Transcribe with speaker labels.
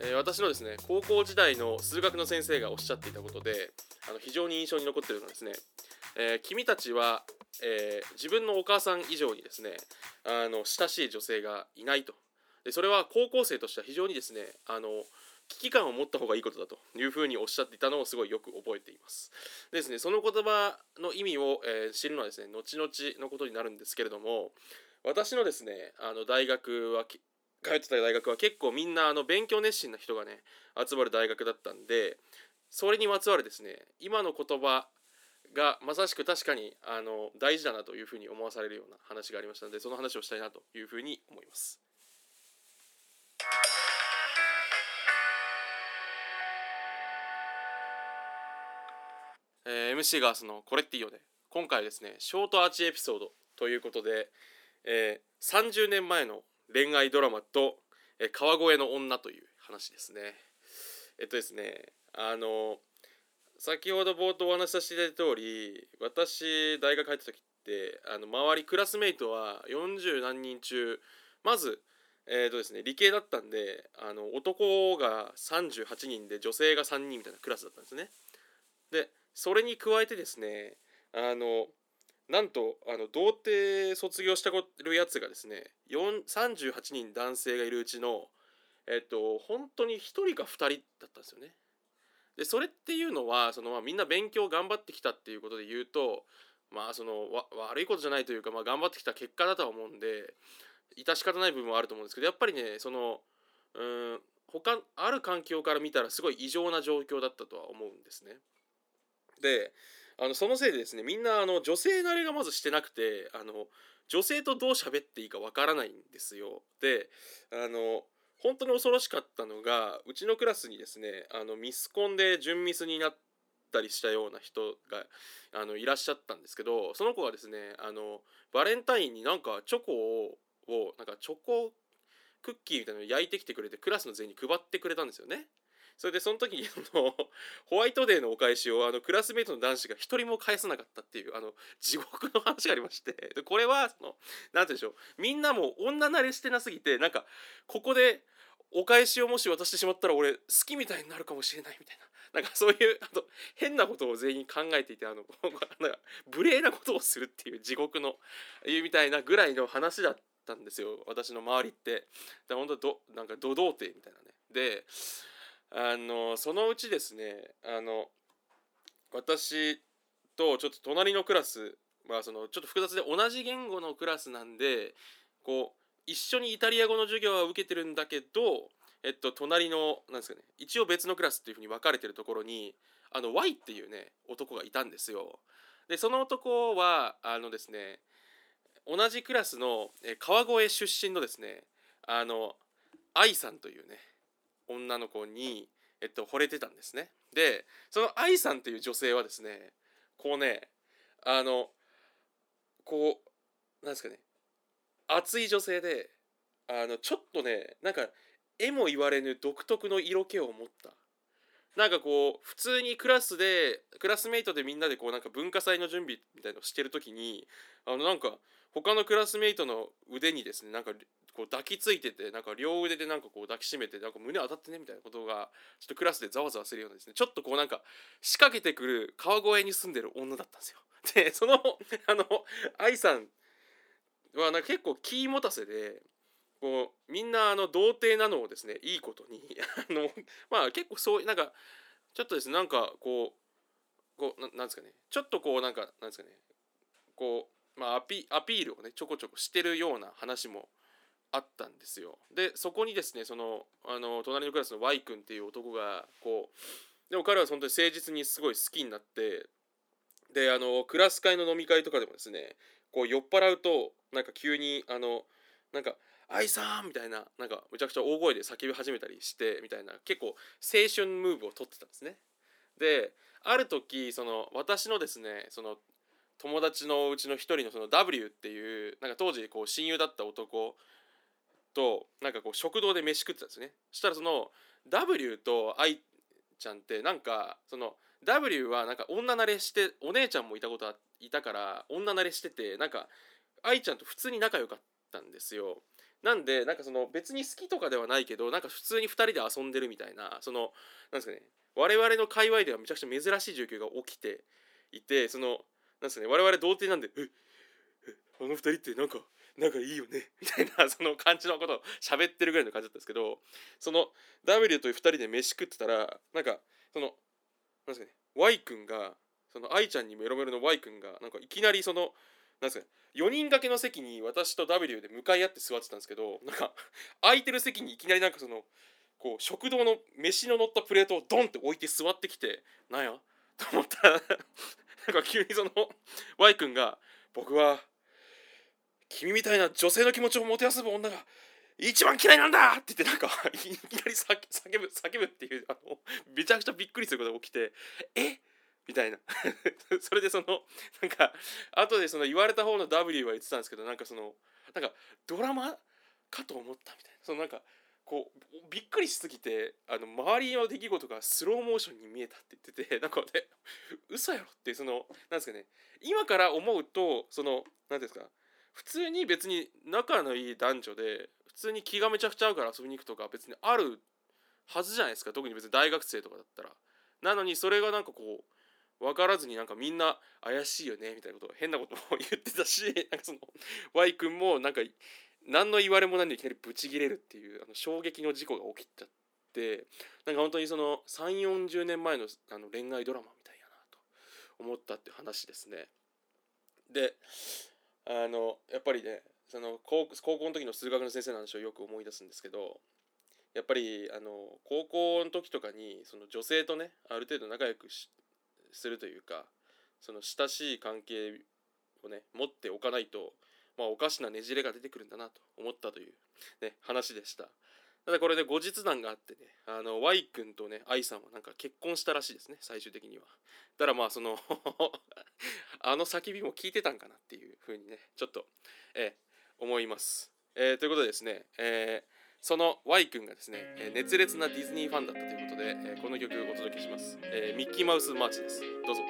Speaker 1: えー私のですね高校時代の数学の先生がおっしゃっていたことであの非常に印象に残っているのはですね、えー君たちは、えー自分のお母さん以上にですねあの親しい女性がいないと。でそれは高校生としては非常にですねあの危機感を持った方がいいことだというふうにおっしゃっていたのをすごいよく覚えています。でですね、その言葉の意味を、えー知るのはですね後々のことになるんですけれども私のですねあの大学は通ってた大学は結構みんなあの勉強熱心な人がね集まる大学だったんでそれにまつわるですね今の言葉がまさしく確かにあの大事だなというふうに思わされるような話がありましたのでその話をしたいなというふうに思います。えー MC ガースのこれっていいよね今回ですねショートアーチエピソードということで、えー30年前の恋愛ドラマと、えー川越の女という話ですねえっとですねあの先ほど冒頭お話しさせていただいた通り私大学入った時ってあの周りクラスメイトは40何人中まずえーとですね、理系だったんであの男が38人で女性が3人みたいなクラスだったんですね。でそれに加えてですねあのなんとあの童貞卒業したるやつがですね38人男性がいるうちのえっと本当に1人か2人だったんですよね。でそれっていうのはその、まあ、みんな勉強頑張ってきたっていうことで言うとまあそのわ悪いことじゃないというか、まあ、頑張ってきた結果だとは思うんで致し方ない部分はあると思うんですけどやっぱりねそのうん他ある環境から見たらすごい異常な状況だったとは思うんですね。であのそのせいでですねみんなあの女性慣れがまずしてなくてあの女性とどう喋っていいかわからないんですよ。であの本当に恐ろしかったのがうちのクラスにですねあのミスコンで準ミスになったりしたような人があのいらっしゃったんですけどその子がですねあのバレンタインになんかチョコをなんかチョコクッキーみたいなのを焼いてきてくれてクラスの全員に配ってくれたんですよね。それでその時にあのホワイトデーのお返しをあのクラスメートの男子が一人も返さなかったっていうあの地獄の話がありましてでこれはそのなんて言うんでしょうみんなも女慣れしてなすぎてなんかここでお返しをもし渡してしまったら俺好きみたいになるかもしれないみたいな。なんかそういうあと変なことを全員考えていてあの なんか無礼なことをするっていう地獄のいうみたいなぐらいの話だったんですよ私の周りって。で本当どなんか土童貞みたいなね。であのそのうちですねあの私とちょっと隣のクラスはそのちょっと複雑で同じ言語のクラスなんでこう一緒にイタリア語の授業は受けてるんだけど、えっと、隣のなんですかね一応別のクラスっていうふうに分かれてるところにあの Y っていうね男がいたんですよ。でその男はあのですね同じクラスの川越出身のですねあの愛さんというね女の子に、えっと、惚れてたんですね。でその愛さんという女性はですねこうねあのこうなんですかね熱い女性であのちょっとねなんか絵も言われぬ独特の色気を持ったなんかこう普通にクラスでクラスメイトでみんなでこうなんか文化祭の準備みたいのをしてる時にあのなんか他のクラスメイトの腕にですねなんかこう抱きついててなんか両腕でなんかこう抱きしめてなんか胸当たってねみたいなことがちょっとクラスでざわざわするようなですねちょっとこうなんか仕掛けてくる川越に住んでる女だったんですよ。でそのあの愛さんはなんか結構気持たせでこうみんなあの童貞なのをですねいいことに あのまあ結構そうなんかちょっとですねなんかこうこうななんですかねちょっとこうなんかなんですかねこうまあアピアピールをねちょこちょこしてるような話もあったんですよ。でそこにですねそのあの隣のクラスの Y 君っていう男がこうでも彼は本当に誠実にすごい好きになってであのクラス会の飲み会とかでもですねこう酔っ払うとなんか急にあのなんか「愛さん!」みたいななんかむちゃくちゃ大声で叫び始めたりしてみたいな結構青春ムーブを取ってたんですね。である時その私のですねその友達のうちの一人のその W っていうなんか当時こう親友だった男となんかこう食堂で飯食ってたんですねそしたらその W と愛ちゃんってなんかその W はなんか女慣れしてお姉ちゃんもいたことあいたから女慣れしててなんか愛ちゃんと普通に仲良かったんですよなんでなんかその別に好きとかではないけどなんか普通に2人で遊んでるみたいなそのなんですかね我々の界隈ではめちゃくちゃ珍しい状況が起きていてそのなんですかね我々童貞なんで「えあの2人ってなんか仲いいよね」みたいな その感じのことを喋ってるぐらいの感じだったんですけどその W という2人で飯食ってたらなんかそのなんですかね Y 君がその愛ちゃんにメロメロの Y 君がなんかいきなりそのなんですか4人掛けの席に私と W で向かい合って座ってたんですけどなんか 空いてる席にいきなりなんかそのこう食堂の飯の乗ったプレートをドンって置いて座ってきてなんや？と思ったらなんか急にその Y 君が僕は君みたいな女性の気持ちをもてあそぶ女が一番嫌いなんだ!って言ってなんかいきなり叫ぶ叫ぶっていうあのめちゃくちゃびっくりすることが起きてえ？っみたいな。それでそのなんか後でその言われた方の W は言ってたんですけどなんかそのなんかドラマかと思ったみたいな。そのなんかこうびっくりしすぎてあの周りの出来事がスローモーションに見えたって言ってて なんかね嘘やろってそのなんですかね。今から思うとその何ですか。普通に別に仲のいい男女で普通に気がめちゃくちゃ合うから遊びに行くとか別にあるはずじゃないですか。特に別に大学生とかだったら。なのにそれがなんかこう分からずになんかみんな怪しいよねみたいなこと変なことも言ってたし なんかその Y 君もなんか何の言われもないのにいきなりブチギレるっていうあの衝撃の事故が起きちゃってなんか本当にその3 4 0年前のあの恋愛ドラマみたいやなと思ったって話ですね。であのやっぱりねその高高校の時の数学の先生の話をよく思い出すんですけどやっぱりあの高校の時とかにその女性とねある程度仲良くしするというかその親しい関係をね持っておかないとまあ、おかしなねじれが出てくるんだなと思ったという、ね、話でした。ただこれで後日談があってね、あの Y 君とね、愛さんはなんか結婚したらしいですね、最終的には。だからまあその あの叫びも聞いてたんかなっていうふうにね、ちょっと、えー、思います。えー、ということでですね、えー、その Y 君がですね、え熱烈なディズニーファンだったということで、えこの曲をお届けします、えミッキーマウスマーチです。どうぞ。